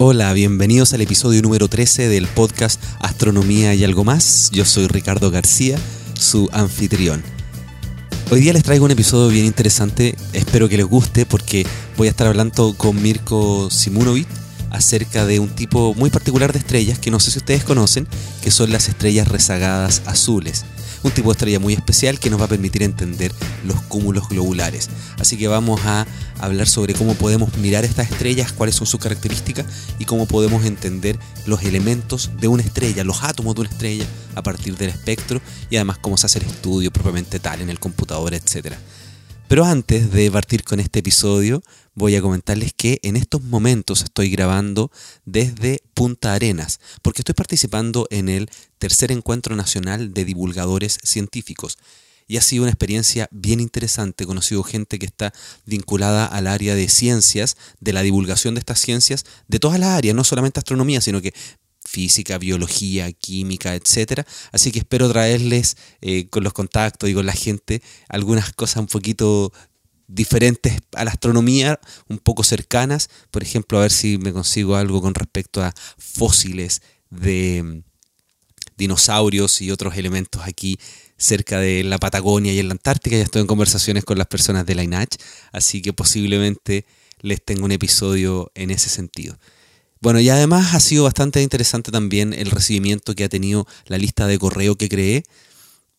Hola, bienvenidos al episodio número 13 del podcast Astronomía y algo más. Yo soy Ricardo García, su anfitrión. Hoy día les traigo un episodio bien interesante, espero que les guste porque voy a estar hablando con Mirko Simunovic acerca de un tipo muy particular de estrellas que no sé si ustedes conocen, que son las estrellas rezagadas azules un tipo de estrella muy especial que nos va a permitir entender los cúmulos globulares. Así que vamos a hablar sobre cómo podemos mirar estas estrellas, cuáles son sus características y cómo podemos entender los elementos de una estrella, los átomos de una estrella a partir del espectro y además cómo se hace el estudio propiamente tal en el computador, etcétera. Pero antes de partir con este episodio, voy a comentarles que en estos momentos estoy grabando desde Punta Arenas, porque estoy participando en el tercer encuentro nacional de divulgadores científicos. Y ha sido una experiencia bien interesante. He conocido gente que está vinculada al área de ciencias, de la divulgación de estas ciencias, de todas las áreas, no solamente astronomía, sino que física, biología, química, etcétera. Así que espero traerles eh, con los contactos y con la gente algunas cosas un poquito diferentes a la astronomía, un poco cercanas. Por ejemplo, a ver si me consigo algo con respecto a fósiles de mm, dinosaurios y otros elementos aquí cerca de la Patagonia y en la Antártica. Ya estoy en conversaciones con las personas de la INACH, así que posiblemente les tengo un episodio en ese sentido. Bueno, y además ha sido bastante interesante también el recibimiento que ha tenido la lista de correo que creé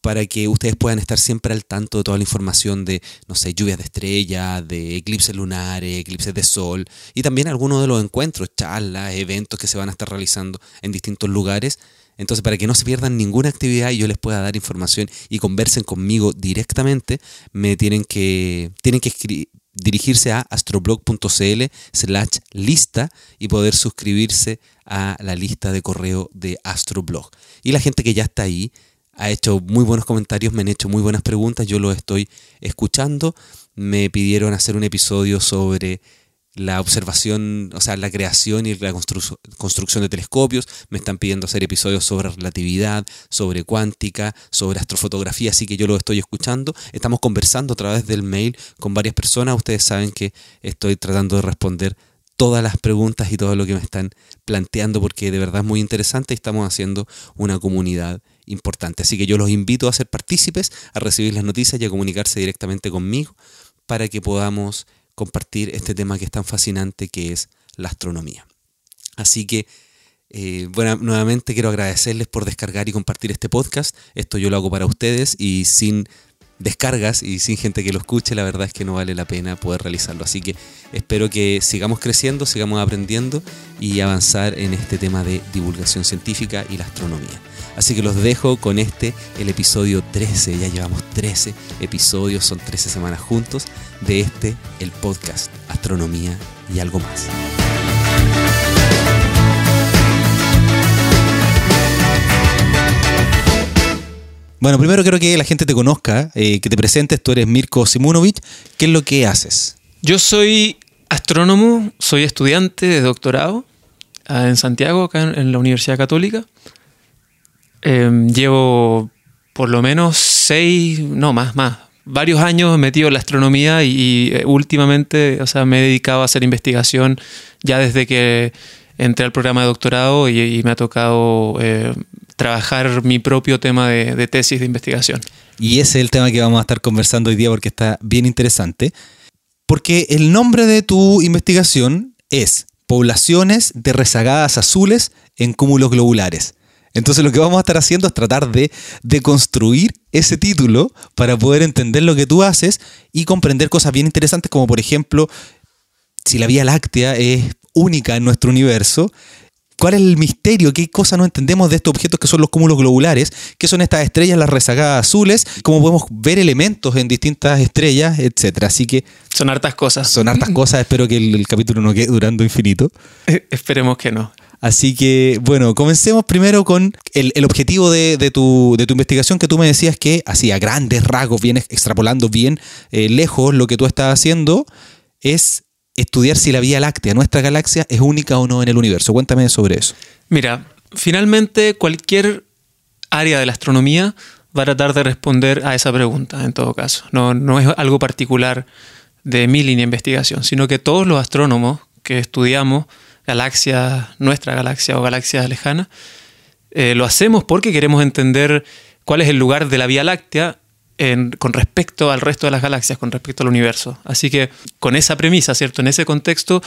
para que ustedes puedan estar siempre al tanto de toda la información de, no sé, lluvias de estrellas, de eclipses lunares, eclipses de sol y también algunos de los encuentros, charlas, eventos que se van a estar realizando en distintos lugares. Entonces, para que no se pierdan ninguna actividad y yo les pueda dar información y conversen conmigo directamente, me tienen que, tienen que dirigirse a astroblog.cl slash lista y poder suscribirse a la lista de correo de Astroblog. Y la gente que ya está ahí ha hecho muy buenos comentarios, me han hecho muy buenas preguntas, yo lo estoy escuchando. Me pidieron hacer un episodio sobre la observación, o sea, la creación y la construcción de telescopios. Me están pidiendo hacer episodios sobre relatividad, sobre cuántica, sobre astrofotografía, así que yo lo estoy escuchando. Estamos conversando a través del mail con varias personas. Ustedes saben que estoy tratando de responder todas las preguntas y todo lo que me están planteando porque de verdad es muy interesante y estamos haciendo una comunidad importante. Así que yo los invito a ser partícipes, a recibir las noticias y a comunicarse directamente conmigo para que podamos compartir este tema que es tan fascinante que es la astronomía. Así que, eh, bueno, nuevamente quiero agradecerles por descargar y compartir este podcast. Esto yo lo hago para ustedes y sin descargas y sin gente que lo escuche, la verdad es que no vale la pena poder realizarlo. Así que espero que sigamos creciendo, sigamos aprendiendo y avanzar en este tema de divulgación científica y la astronomía. Así que los dejo con este, el episodio 13. Ya llevamos 13 episodios, son 13 semanas juntos de este, el podcast Astronomía y algo más. Bueno, primero quiero que la gente te conozca, eh, que te presentes. Tú eres Mirko Simunovic. ¿Qué es lo que haces? Yo soy astrónomo, soy estudiante de doctorado ah, en Santiago, acá en la Universidad Católica. Em, llevo por lo menos seis, no más, más, varios años metido en la astronomía y, eh, últimamente, o sea, me he dedicado a hacer investigación ya desde que entré al programa de doctorado y, me ha tocado eh, trabajar mi propio tema de, de, tesis de investigación. Y ese es el tema que vamos a estar conversando hoy día porque está bien interesante. Porque el nombre de tu investigación es Poblaciones de rezagadas azules en cúmulos globulares. Entonces lo que vamos a estar haciendo es tratar de, de construir ese título para poder entender lo que tú haces y comprender cosas bien interesantes como por ejemplo si la Vía Láctea es única en nuestro universo, ¿Cuál es el misterio? ¿Qué cosa no entendemos de estos objetos que son los cúmulos globulares? ¿Qué son estas estrellas, las rezagadas azules? ¿Cómo podemos ver elementos en distintas estrellas, etcétera? Así que. Son hartas cosas. Son hartas cosas. Espero que el, capítulo no quede durando infinito. Eh, esperemos que no. Así que, bueno, comencemos primero con el, objetivo de, tu, investigación que tú me decías que, así a grandes rasgos, bien extrapolando bien eh, lejos lo que tú estás haciendo, es estudiar si la Vía Láctea, nuestra galaxia, es única o no en el universo. Cuéntame sobre eso. Mira, finalmente cualquier área de la astronomía va a tratar de responder a esa pregunta, en todo caso. No, no es algo particular de mi línea de investigación, sino que todos los astrónomos que estudiamos galaxias, nuestra galaxia o galaxias lejanas. Eh, lo hacemos porque queremos entender cuál es el lugar de la Vía Láctea con respecto al resto de las galaxias, con respecto al universo. Así que con esa premisa, ¿cierto? En ese contexto,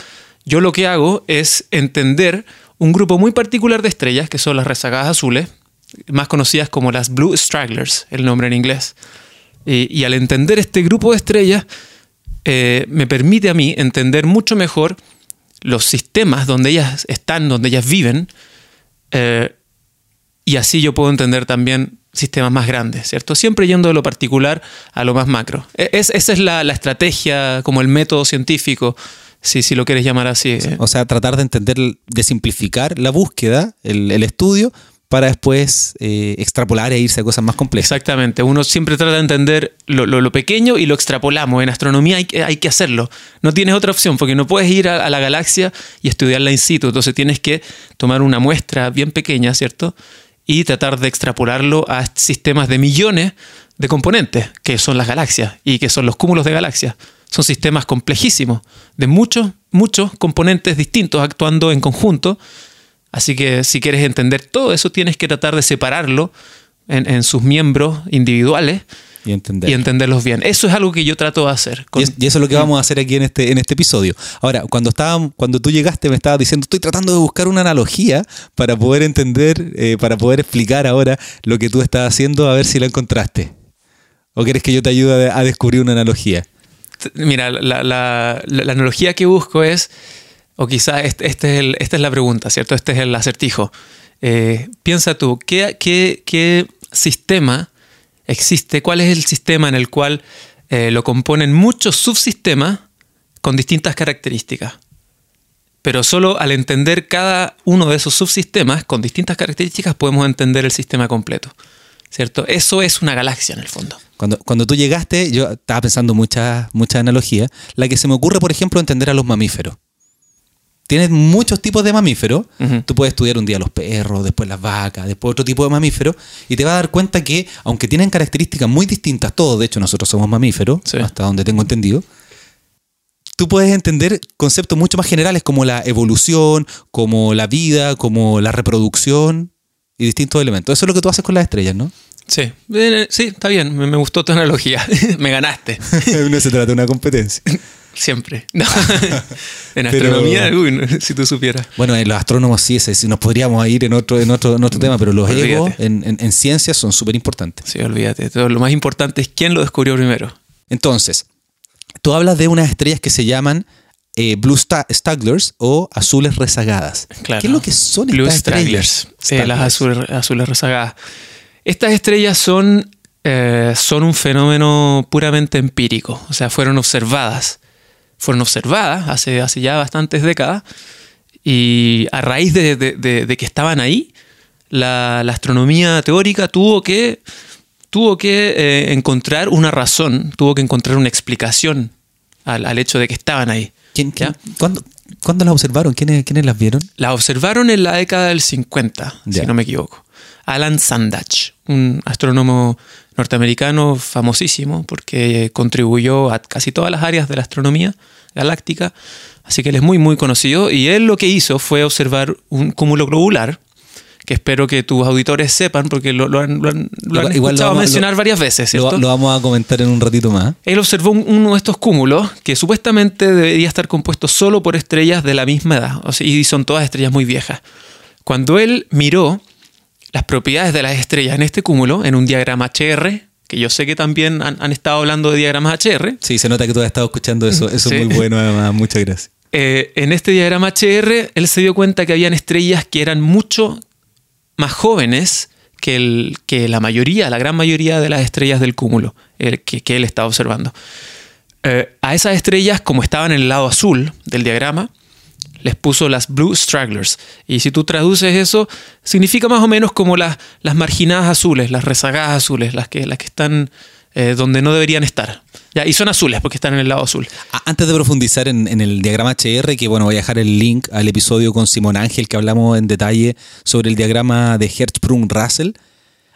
yo lo que hago es entender un grupo muy particular de estrellas, que son las rezagadas azules, más conocidas como las Blue Stragglers, el nombre en inglés. Y, al entender este grupo de estrellas, eh, me permite a mí entender mucho mejor los sistemas donde ellas están, donde ellas viven, eh, y así yo puedo entender también sistemas más grandes, ¿cierto? Siempre yendo de lo particular a lo más macro. E, esa es la, estrategia, como el método científico, si, si lo quieres llamar así. ¿eh? O sea, tratar de entender, de simplificar la búsqueda, el, estudio, para después eh, extrapolar e irse a cosas más complejas. Exactamente, uno siempre trata de entender lo, pequeño y lo extrapolamos. En astronomía hay, que hacerlo. No tienes otra opción porque no puedes ir a, a, la galaxia y estudiarla in situ. Entonces tienes que tomar una muestra bien pequeña, ¿cierto? y tratar de extrapolarlo a sistemas de millones de componentes, que son las galaxias y que son los cúmulos de galaxias. Son sistemas complejísimos, de muchos, muchos componentes distintos actuando en conjunto. Así que si quieres entender todo eso, tienes que tratar de separarlo en, en sus miembros individuales y, entenderlos bien. Eso es algo que yo trato de hacer. Y, eso es lo que vamos a hacer aquí en este, en este episodio. Ahora, cuando, estaba, cuando tú llegaste me estabas diciendo, estoy tratando de buscar una analogía para poder entender, eh, para poder explicar ahora lo que tú estás haciendo, a ver si la encontraste. ¿O quieres que yo te ayude a, descubrir una analogía? Mira, la, analogía que busco es, o quizás este, este, esta es la pregunta, ¿cierto? Este es el acertijo. Eh, piensa tú, ¿qué, sistema existe, cuál es el sistema en el cual eh, lo componen muchos subsistemas con distintas características. Pero solo al entender cada uno de esos subsistemas con distintas características podemos entender el sistema completo. ¿Cierto? Eso es una galaxia en el fondo. Cuando, cuando tú llegaste, yo estaba pensando muchas mucha analogías. La que se me ocurre, por ejemplo, entender a los mamíferos tienes muchos tipos de mamíferos. Tú puedes estudiar un día los perros, después las vacas, después otro tipo de mamíferos, y te vas a dar cuenta que, aunque tienen características muy distintas, todos, de hecho, nosotros somos mamíferos, hasta donde tengo entendido, tú puedes entender conceptos mucho más generales como la evolución, como la vida, como la reproducción y distintos elementos. Eso es lo que tú haces con las estrellas, ¿no? Sí, sí, está bien, me, gustó tu analogía, me ganaste. no se trata de una competencia. Siempre. en astronomía, si tú supieras. Bueno, en los astrónomos sí, si nos podríamos ir en otro, en otro, tema, pero los egos en, ciencias son súper importantes. Sí, olvídate. lo más importante es quién lo descubrió primero. Entonces, tú hablas de unas estrellas que se llaman eh, Blue Stragglers o azules rezagadas. Claro. ¿Qué es lo que son Blue estas estrellas? las azules, azules rezagadas. Estas estrellas son, eh, son un fenómeno puramente empírico, o sea, fueron observadas fueron observadas hace, hace ya bastantes décadas y a raíz de, que estaban ahí, la, astronomía teórica tuvo que, tuvo que eh, encontrar una razón, tuvo que encontrar una explicación al, hecho de que estaban ahí. ¿Quién, ¿cuándo, las observaron? ¿Quiénes, ¿Quiénes, las vieron? Las observaron en la década del 50, si no me equivoco. Alan Sandach, un astrónomo norteamericano famosísimo porque contribuyó a casi todas las áreas de la astronomía galáctica, así que él es muy muy conocido y él lo que hizo fue observar un cúmulo globular que espero que tus auditores sepan porque lo, han, escuchado mencionar varias veces. ¿cierto? Lo, vamos a comentar en un ratito más. Él observó uno de estos cúmulos que supuestamente debería estar compuesto solo por estrellas de la misma edad y son todas estrellas muy viejas. Cuando él miró las propiedades de las estrellas en este cúmulo, en un diagrama HR, que yo sé que también han, estado hablando de diagramas HR. Sí, se nota que tú has estado escuchando eso. Eso es muy bueno, además. Muchas gracias. Eh, en este diagrama HR, él se dio cuenta que habían estrellas que eran mucho más jóvenes que, el, que la mayoría, la gran mayoría de las estrellas del cúmulo que, él estaba observando. Eh, a esas estrellas, como estaban en el lado azul del diagrama, les puso las Blue Stragglers. Y si tú traduces eso, significa más o menos como las, las marginadas azules, las rezagadas azules, las que, las que están eh, donde no deberían estar. Ya, y son azules porque están en el lado azul. Antes de profundizar en, en, el diagrama HR, que bueno, voy a dejar el link al episodio con Simón Ángel que hablamos en detalle sobre el diagrama de Hertzsprung-Russell.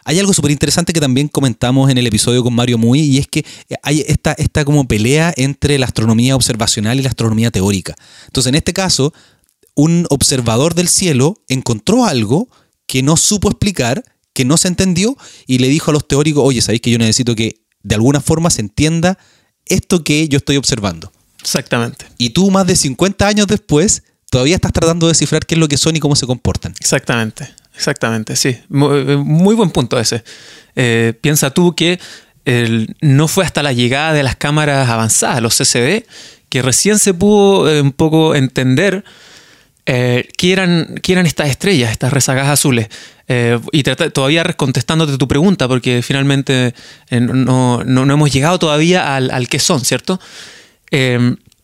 Hay algo súper interesante que también comentamos en el episodio con Mario Muy y es que hay esta, esta como pelea entre la astronomía observacional y la astronomía teórica. Entonces, en este caso, un observador del cielo encontró algo que no supo explicar, que no se entendió, y le dijo a los teóricos, oye, ¿sabéis que yo necesito que de alguna forma se entienda esto que yo estoy observando? Exactamente. Y tú más de 50 años después todavía estás tratando de descifrar qué es lo que son y cómo se comportan. Exactamente, exactamente, sí. Muy, eh, muy buen punto ese. Eh, piensa tú que no fue hasta la llegada de las cámaras avanzadas, los CCD, que recién se pudo eh, un poco entender eh, qué, eran, estas estrellas, estas rezagadas azules. Eh, y trata- todavía contestándote tu pregunta, porque finalmente no, no- no hemos llegado todavía al, al qué son, ¿cierto?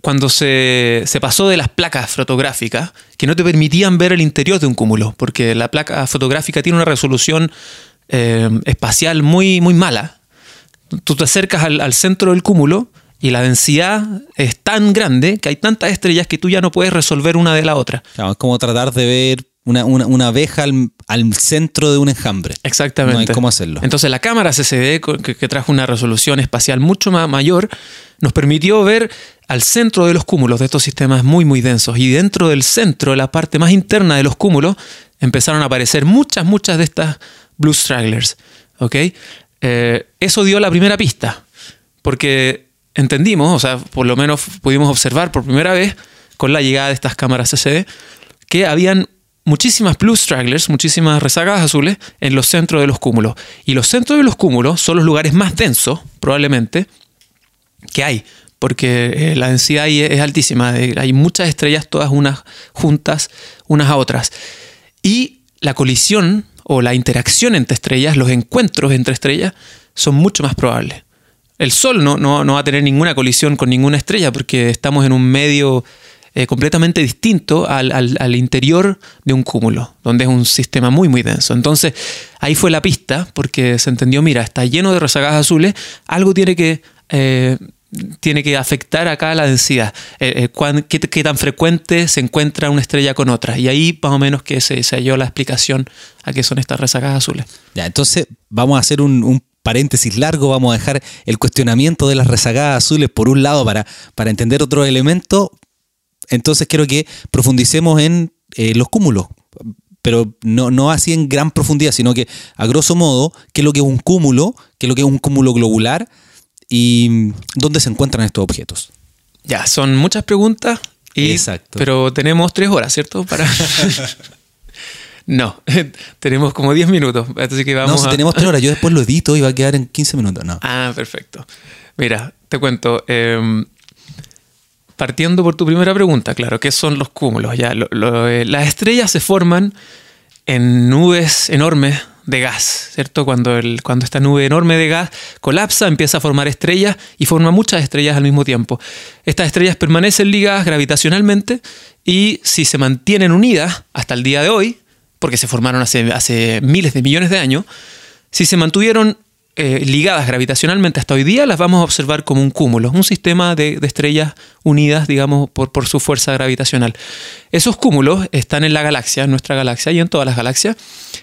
Cuando se, se pasó de las placas fotográficas que no te permitían ver el interior de un cúmulo, porque la placa fotográfica tiene una resolución eh, espacial muy, muy mala. Tú te acercas al, al centro del cúmulo y la densidad es tan grande que hay tantas estrellas que tú ya no puedes resolver una de la otra. Claro, es como tratar de ver una, una- una abeja al, al centro de un enjambre. Exactamente. No hay cómo hacerlo. Entonces la cámara CCD, que, que trajo una resolución espacial mucho más mayor, nos permitió ver al centro de los cúmulos de estos sistemas muy, muy densos. Y dentro del centro, la parte más interna de los cúmulos, empezaron a aparecer muchas, muchas de estas blue stragglers. ¿ok? Eh, eso dio la primera pista, porque entendimos, o sea, por lo menos pudimos observar por primera vez con la llegada de estas cámaras CCD, que habían muchísimas blue stragglers, muchísimas rezagadas azules en los centros de los cúmulos. Y los centros de los cúmulos son los lugares más densos, probablemente, que hay, porque eh, la densidad ahí es altísima. Hay muchas estrellas, todas unas juntas, unas a otras. Y la colisión o la interacción entre estrellas, los encuentros entre estrellas, son mucho más probables. El Sol no, no, no va a tener ninguna colisión con ninguna estrella porque estamos en un medio eh, completamente distinto al, al- al interior de un cúmulo, donde es un sistema muy, muy denso. Entonces, ahí fue la pista porque se entendió, mira, está lleno de rezagadas azules, algo tiene que... eh, tiene que afectar acá la densidad. Eh, eh, qué, tan frecuente se encuentra una estrella con otra? Y ahí más o menos que se, se halló la explicación a qué son estas rezagadas azules. Ya, entonces vamos a hacer un, un paréntesis largo, vamos a dejar el cuestionamiento de las rezagadas azules por un lado para, para entender otro elemento. Entonces quiero que profundicemos en eh, los cúmulos, pero no, no así en gran profundidad, sino que a grosso modo, qué es lo que es un cúmulo, qué es lo que es un cúmulo globular y dónde se encuentran estos objetos. Ya, son muchas preguntas. Y, Exacto. Pero tenemos tres horas, ¿cierto? Para... no, tenemos como 10 minutos. Así que vamos no, si a... tenemos tres horas, yo después lo edito y va a quedar en 15 minutos. No. Ah, perfecto. Mira, te cuento. eh, partiendo por tu primera pregunta, claro, ¿qué son los cúmulos? Ya, lo- lo, eh, las estrellas se forman en nubes enormes de gas, ¿cierto? Cuando, el, cuando esta nube enorme de gas colapsa, empieza a formar estrellas y forma muchas estrellas al mismo tiempo. Estas estrellas permanecen ligadas gravitacionalmente y si se mantienen unidas hasta el día de hoy, porque se formaron hace, hace miles de millones de años, si se mantuvieron eh, ligadas gravitacionalmente hasta hoy día, las vamos a observar como un cúmulo, un sistema de, de estrellas unidas, digamos, por, por su fuerza gravitacional. Esos cúmulos están en la galaxia, en nuestra galaxia y en todas las galaxias.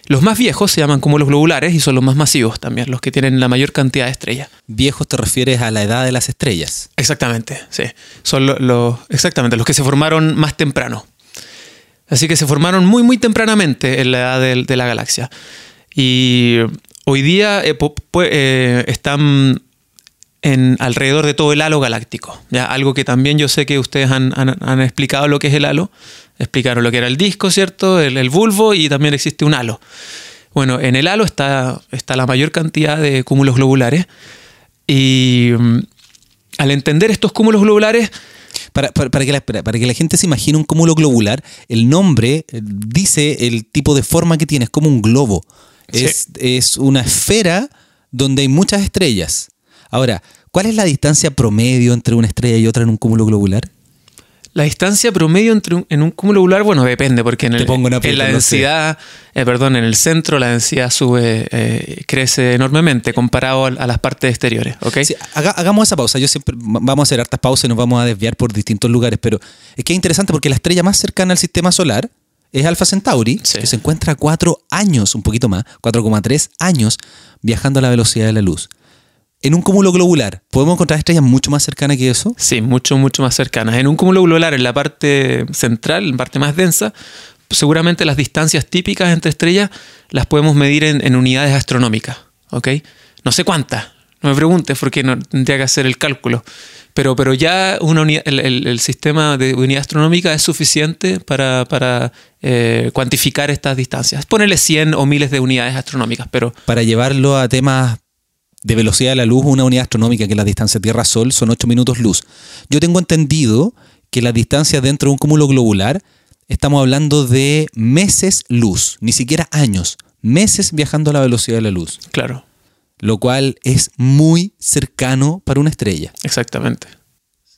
Los más viejos se llaman cúmulos globulares y son los más masivos también, los que tienen la mayor cantidad de estrellas. Viejos te refieres a la edad de las estrellas. Exactamente, sí. Son lo- los, exactamente, los que se formaron más temprano. Así que se formaron muy, muy tempranamente en la edad de, la galaxia. Y hoy día eh, eh, están en alrededor de todo el halo galáctico. ¿ya? Algo que también yo sé que ustedes han, explicado lo que es el halo. Explicaron lo que era el disco, ¿cierto? El, el bulbo y también existe un halo. Bueno, en el halo está, está la mayor cantidad de cúmulos globulares. Y mm, al entender estos cúmulos globulares, Para, para- para que la, para que la gente se imagine un cúmulo globular, el nombre eh, dice el tipo de forma que tiene, es como un globo. Sí. Es, es una esfera donde hay muchas estrellas. Ahora, ¿cuál es la distancia promedio entre una estrella y otra en un cúmulo globular? la distancia promedio entre un- en un cúmulo globular, bueno, depende, porque en, el- pongo en la densidad, eh, perdón, en el centro la densidad sube, eh, crece enormemente comparado a, las partes exteriores, ¿ok? Sí, haga- hagamos esa pausa. Yo siempre vamos a hacer hartas pausas y nos vamos a desviar por distintos lugares, pero es que es interesante porque la estrella más cercana al sistema solar es Alpha Centauri, Sí. que se encuentra cuatro años, un poquito más, 4,3 años, viajando a la velocidad de la luz. en un cúmulo globular, ¿podemos encontrar estrellas mucho más cercanas que eso? Sí, mucho, mucho más cercanas. En un cúmulo globular, en la parte central, en la parte más densa, seguramente las distancias típicas entre estrellas las podemos medir en, unidades astronómicas. ¿ok? No sé cuántas, no me preguntes porque no tendría que hacer el cálculo. Pero, pero ya una el, sistema de unidad astronómica es suficiente para, eh, cuantificar estas distancias. Ponerle 100 o miles de unidades astronómicas, pero... Para llevarlo a temas de velocidad de la luz, una unidad astronómica que es la distancia Tierra-Sol son 8 minutos luz. Yo tengo entendido que la distancia dentro de un cúmulo globular estamos hablando de meses luz, ni siquiera años, meses viajando a la velocidad de la luz. Claro. Lo cual es muy cercano para una estrella. Exactamente.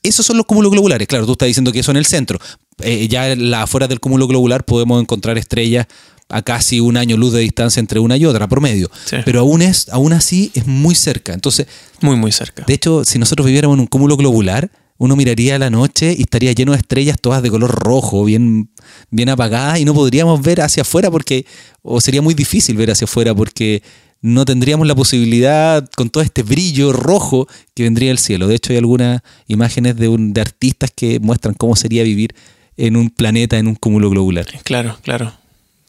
Esos son los cúmulos globulares. Claro, tú estás diciendo que eso en el centro. Eh, ya la, afuera del cúmulo globular podemos encontrar estrellas a casi un año luz de distancia entre una y otra, promedio. Pero aún, es, aún así es muy cerca. Entonces, muy, muy cerca. De hecho, si nosotros viviéramos en un cúmulo globular, uno miraría a la noche y estaría lleno de estrellas todas de color rojo, bien, bien apagadas, y no podríamos ver hacia afuera porque, o sería muy difícil ver hacia afuera porque no tendríamos la posibilidad con todo este brillo rojo que vendría del cielo. De hecho, hay algunas imágenes de, un, de artistas que muestran cómo sería vivir en un planeta, en un cúmulo globular. Claro, claro.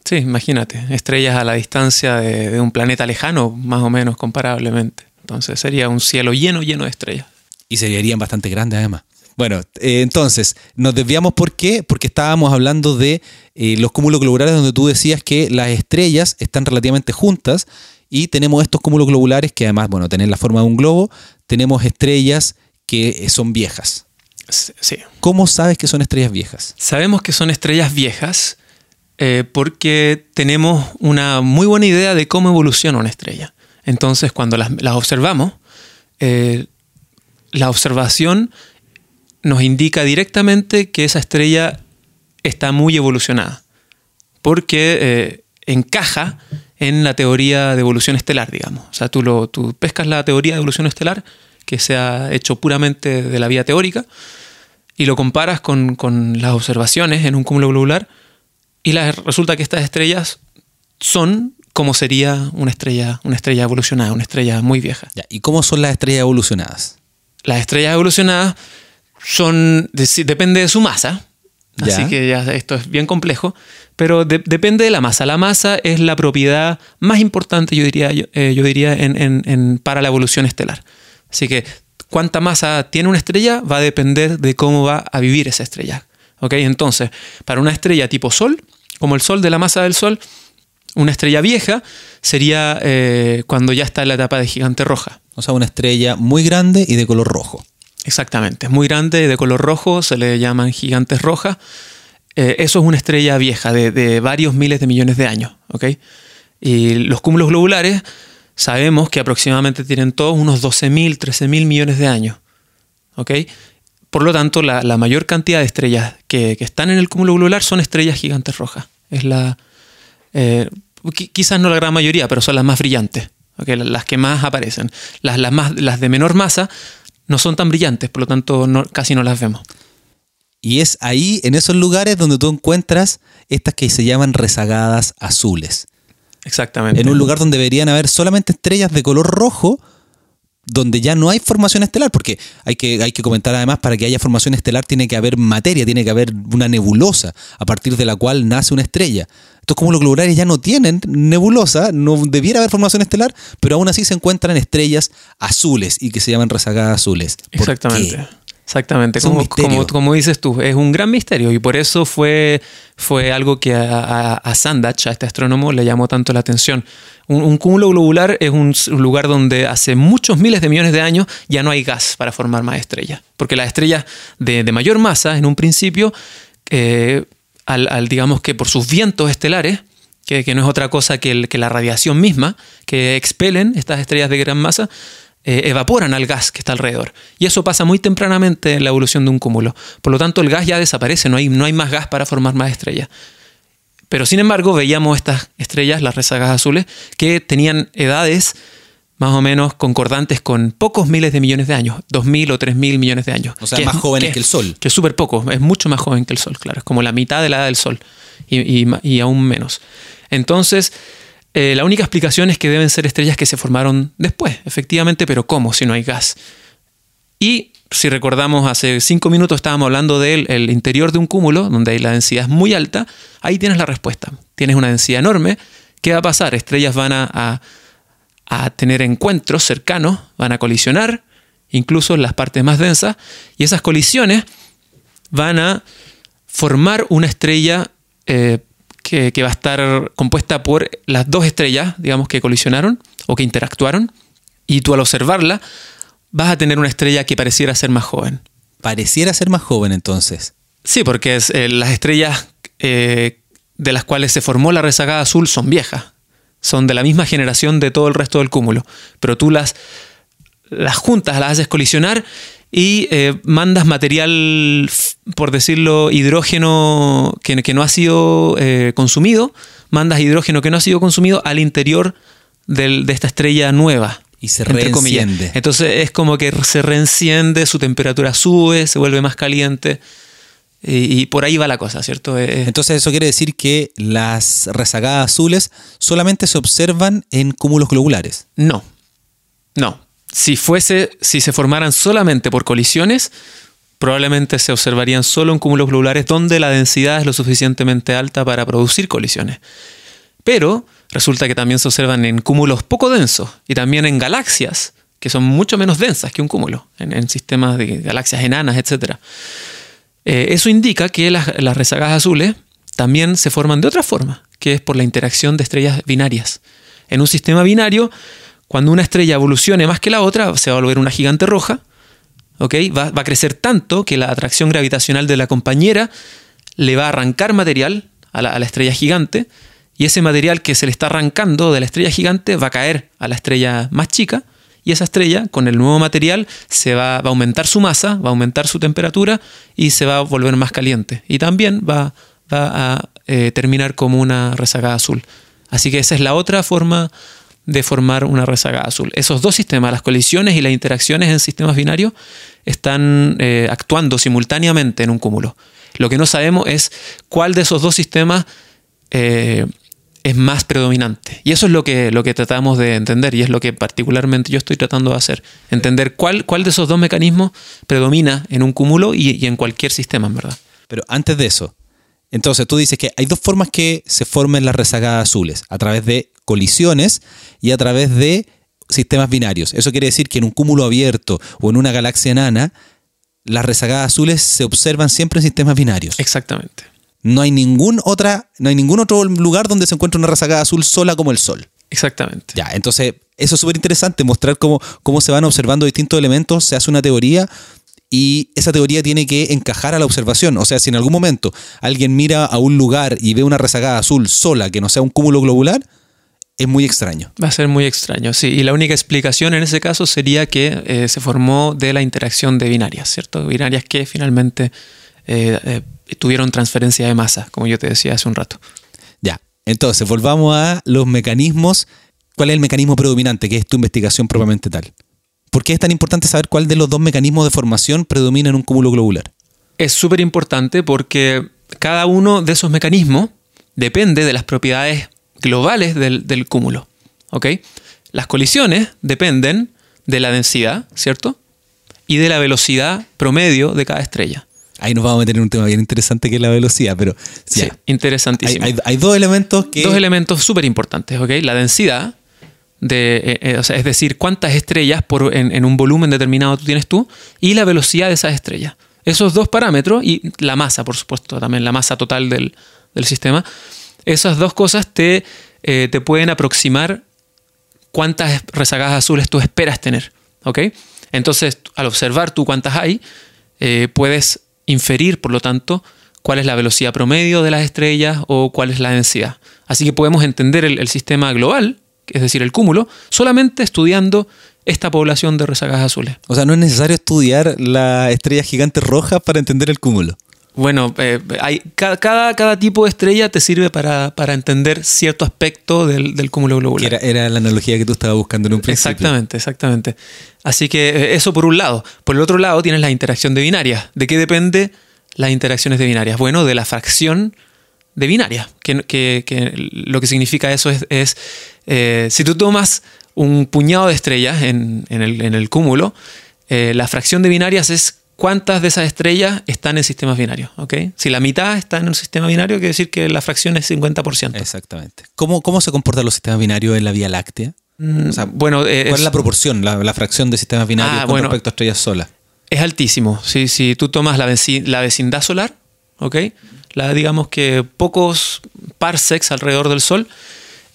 Sí, imagínate, estrellas a la distancia de, un planeta lejano, más o menos comparablemente. Entonces sería un cielo lleno, lleno de estrellas. Y se verían bastante grandes además. Bueno, eh, entonces, nos desviamos ¿por qué? Porque estábamos hablando de eh, los cúmulos globulares donde tú decías que las estrellas están relativamente juntas y tenemos estos cúmulos globulares que además, bueno, tienen la forma de un globo, tenemos estrellas que son viejas. Sí. ¿Cómo sabes que son estrellas viejas? Sabemos que son estrellas viejas eh, porque tenemos una muy buena idea de cómo evoluciona una estrella. Entonces, cuando las, observamos, eh, la observación nos indica directamente que esa estrella está muy evolucionada, porque eh, encaja en la teoría de evolución estelar, digamos. O sea, tú, lo, tú pescas la teoría de evolución estelar, que se ha hecho puramente de la vía teórica, y lo comparas con, con las observaciones en un cúmulo globular, y resulta que estas estrellas son como sería una estrella, una estrella evolucionada, una estrella muy vieja. ¿Y cómo son las estrellas evolucionadas? Las estrellas evolucionadas son, depende de su masa, así que ya esto es bien complejo, pero depende de la masa. La masa es la propiedad más importante, yo diría, yo, eh, diría en, para la evolución estelar. Así que cuánta masa tiene una estrella va a depender de cómo va a vivir esa estrella. Entonces, para una estrella tipo Sol, como el Sol de la masa del Sol, una estrella vieja sería eh, cuando ya está en la etapa de gigante roja. O sea, una estrella muy grande y de color rojo. Exactamente, es muy grande de color rojo, se le llaman gigantes rojas. Eh, eso es una estrella vieja de, varios miles de millones de años. Y los cúmulos globulares sabemos que aproximadamente tienen todos unos 12.000, 13.000 millones de años. Por lo tanto, la, mayor cantidad de estrellas que, están en el cúmulo globular son estrellas gigantes rojas. Es la, eh, quizás no la gran mayoría, pero son las más brillantes, las que más aparecen. Las, las, más, las de menor masa no son tan brillantes, por lo tanto casi no las vemos. Y es ahí, en esos lugares, donde tú encuentras estas que se llaman rezagadas azules. Exactamente. En un lugar donde deberían haber solamente estrellas de color rojo, donde ya no hay formación estelar, porque hay que, hay que comentar además, para que haya formación estelar tiene que haber materia, tiene que haber una nebulosa a partir de la cual nace una estrella. Estos cúmulos globulares ya no tienen nebulosa, no debiera haber formación estelar, pero aún así se encuentran estrellas azules y que se llaman rezagadas azules. Exactamente. Exactamente, como, como, dices tú, es un gran misterio y por eso fue, fue algo que a, a, Sandach, a este astrónomo, le llamó tanto la atención. Un, cúmulo globular es un, lugar donde hace muchos miles de millones de años ya no hay gas para formar más estrellas, porque las estrellas de, mayor masa, en un principio, eh, al, digamos que por sus vientos estelares, que, no es otra cosa que, que la radiación misma, que expelen estas estrellas de gran masa, eh, evaporan al gas que está alrededor. Y eso pasa muy tempranamente en la evolución de un cúmulo. Por lo tanto, el gas ya desaparece, no hay, no hay más gas para formar más estrellas. Pero sin embargo, veíamos estas estrellas, las rezagas azules, que tenían edades más o menos concordantes con pocos miles de millones de años, dos mil o tres mil millones de años. O sea, más jóvenes que, el Sol. Que es súper poco, es mucho más joven que el Sol, claro, es como la mitad de la edad del Sol y, y aún menos. Entonces, Eh, la única explicación es que deben ser estrellas que se formaron después, efectivamente, pero ¿cómo si no hay gas? Y si recordamos, hace cinco minutos estábamos hablando del el interior de un cúmulo, donde la densidad es muy alta, ahí tienes la respuesta. Tienes una densidad enorme. ¿Qué va a pasar? Estrellas van a, a tener encuentros cercanos, van a colisionar, incluso en las partes más densas, y esas colisiones van a formar una estrella eh, que, va a estar compuesta por las dos estrellas, digamos, que colisionaron o que interactuaron, y tú al observarla vas a tener una estrella que pareciera ser más joven. Pareciera ser más joven entonces. Sí, porque es, eh, las estrellas eh, de las cuales se formó la rezagada azul son viejas, son de la misma generación de todo el resto del cúmulo, pero tú las, las juntas, las haces colisionar y eh, mandas material, por decirlo, hidrógeno que, que no ha sido eh, consumido, mandas hidrógeno que no ha sido consumido al interior de esta estrella nueva. Y se reenciende. Entonces es como que se reenciende, su temperatura sube, se vuelve más caliente. Y, por ahí va la cosa, ¿cierto? Eh, Entonces eso quiere decir que las rezagadas azules solamente se observan en cúmulos globulares. No, no si fuese, si se formaran solamente por colisiones, probablemente se observarían solo en cúmulos globulares donde la densidad es lo suficientemente alta para producir colisiones. Pero resulta que también se observan en cúmulos poco densos y también en galaxias que son mucho menos densas que un cúmulo, en, sistemas de galaxias enanas, etc. Eh, eso indica que las, las rezagadas azules también se forman de otra forma, que es por la interacción de estrellas binarias. En un sistema binario, cuando una estrella evolucione más que la otra, se va a volver una gigante roja, Va, a crecer tanto que la atracción gravitacional de la compañera le va a arrancar material a la, estrella gigante, y ese material que se le está arrancando de la estrella gigante va a caer a la estrella más chica, y esa estrella, con el nuevo material, se va, a aumentar su masa, va a aumentar su temperatura y se va a volver más caliente. Y también va, a eh, terminar como una rezagada azul. Así que esa es la otra forma de formar una rezaga azul. Esos dos sistemas, las colisiones y las interacciones en sistemas binarios, están eh, actuando simultáneamente en un cúmulo. Lo que no sabemos es cuál de esos dos sistemas eh, es más predominante. Y eso es lo que, lo que tratamos de entender y es lo que particularmente yo estoy tratando de hacer. Entender cuál, cuál de esos dos mecanismos predomina en un cúmulo y, y en cualquier sistema, en verdad. Pero antes de eso, entonces tú dices que hay dos formas que se formen las rezagadas azules, a través de colisiones y a través de sistemas binarios. Eso quiere decir que en un cúmulo abierto o en una galaxia enana, las rezagadas azules se observan siempre en sistemas binarios. Exactamente. No hay ningún otra, no hay ningún otro lugar donde se encuentre una rezagada azul sola como el Sol. Exactamente. Ya, entonces eso es súper interesante, mostrar cómo, cómo se van observando distintos elementos, se hace una teoría y esa teoría tiene que encajar a la observación. O sea, si en algún momento alguien mira a un lugar y ve una rezagada azul sola que no sea un cúmulo globular, es muy extraño. Va a ser muy extraño, sí. Y la única explicación en ese caso sería que eh, se formó de la interacción de binarias, ¿cierto? Binarias que finalmente eh, eh, tuvieron transferencia de masa, como yo te decía hace un rato. Ya, entonces volvamos a los mecanismos. ¿Cuál es el mecanismo predominante, que es tu investigación propiamente tal? ¿Por qué es tan importante saber cuál de los dos mecanismos de formación predomina en un cúmulo globular? Es súper importante porque cada uno de esos mecanismos depende de las propiedades globales del, cúmulo. ¿ok? Las colisiones dependen de la densidad, ¿cierto? Y de la velocidad promedio de cada estrella. Ahí nos vamos a meter en un tema bien interesante que es la velocidad, pero sí, interesantísimo. Hay, dos elementos que... Dos elementos súper importantes, ¿ok? La densidad, eh, eh, es decir, cuántas estrellas en, un volumen determinado tú tienes tú, y la velocidad de esas estrellas. Esos dos parámetros, y la masa, por supuesto, también la masa total del, sistema, esas dos cosas te, eh, te pueden aproximar cuántas rezagadas azules tú esperas tener. ¿ok? Entonces, al observar tú cuántas hay, puedes inferir, por lo tanto, cuál es la velocidad promedio de las estrellas o cuál es la densidad. Así que podemos entender el sistema global es decir, el cúmulo, solamente estudiando esta población de rezagadas azules. O sea, no es necesario estudiar la estrella gigante roja para entender el cúmulo. Bueno, eh, hay, cada, cada, tipo de estrella te sirve para, entender cierto aspecto del, cúmulo globular. Era, la analogía que tú estabas buscando en un principio. Exactamente, exactamente. Así que eh, eso por un lado. Por el otro lado tienes la interacción de binarias. ¿De qué depende las interacciones de binarias? Bueno, de la fracción de binarias, que, que- que lo que significa eso es, es, eh, si tú tomas un puñado de estrellas en, en el, en el cúmulo, eh, la fracción de binarias es cuántas de esas estrellas están en sistemas binarios. Si la mitad está en un sistema binario, quiere decir que la fracción es 50%. Exactamente. ¿Cómo, ¿Cómo se comportan los sistemas binarios en la Vía Láctea? Mm, o sea, bueno, eh, ¿Cuál es la proporción, la, la fracción de sistemas binarios Ah, con bueno. respecto a estrellas solas? Es altísimo. Si, si tú tomas la, veci- la vecindad solar. La, digamos que pocos parsecs alrededor del Sol,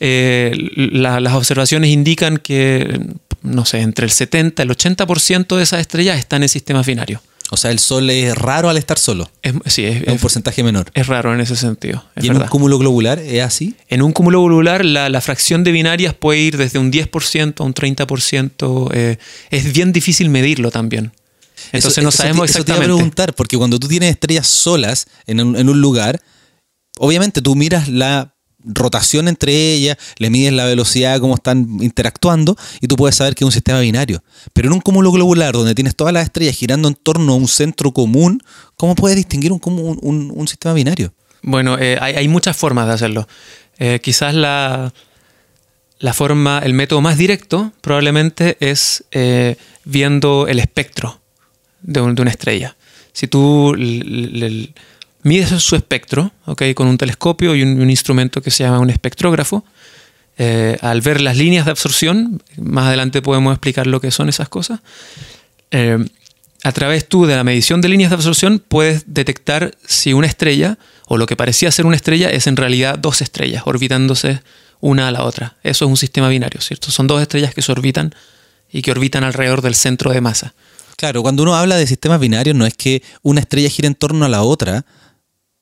eh, la- las observaciones indican que, no sé, entre el 70 y el 80% de esas estrellas están en sistemas binarios. O sea, el Sol es raro al estar solo. Es, sí, es, Es un porcentaje menor. es raro en ese sentido. es ¿Y en un cúmulo globular es así? En un cúmulo globular, la, la fracción de binarias puede ir desde un 10% a un 30%. eh, es bien difícil medirlo también. Entonces Eso- no eso sabemos te- eso te iba a exactamente. preguntar, porque cuando tú tienes estrellas solas en un, en un lugar, obviamente tú miras la rotación entre ellas, le mides la velocidad, cómo están interactuando, y tú puedes saber que es un sistema binario. Pero en un cúmulo globular, donde tienes todas las estrellas girando en torno a un centro común, ¿cómo puedes distinguir un, un- un- sistema binario? Bueno, eh, hay, muchas formas de hacerlo. Eh, quizás la, la forma, el método más directo probablemente es eh, viendo el espectro de, un- de una estrella. Si tú mides su espectro ¿ok? con un telescopio y un, un instrumento que se llama un espectrógrafo, eh, al ver las líneas de absorción, más adelante podemos explicar lo que son esas cosas, eh, a través tú de la medición de líneas de absorción puedes detectar si una estrella o lo que parecía ser una estrella es en realidad dos estrellas orbitándose una a la otra. Eso es un sistema binario, ¿cierto? Son dos estrellas que se orbitan y que orbitan alrededor del centro de masa. Claro, cuando uno habla de sistemas binarios no es que una estrella gira en torno a la otra.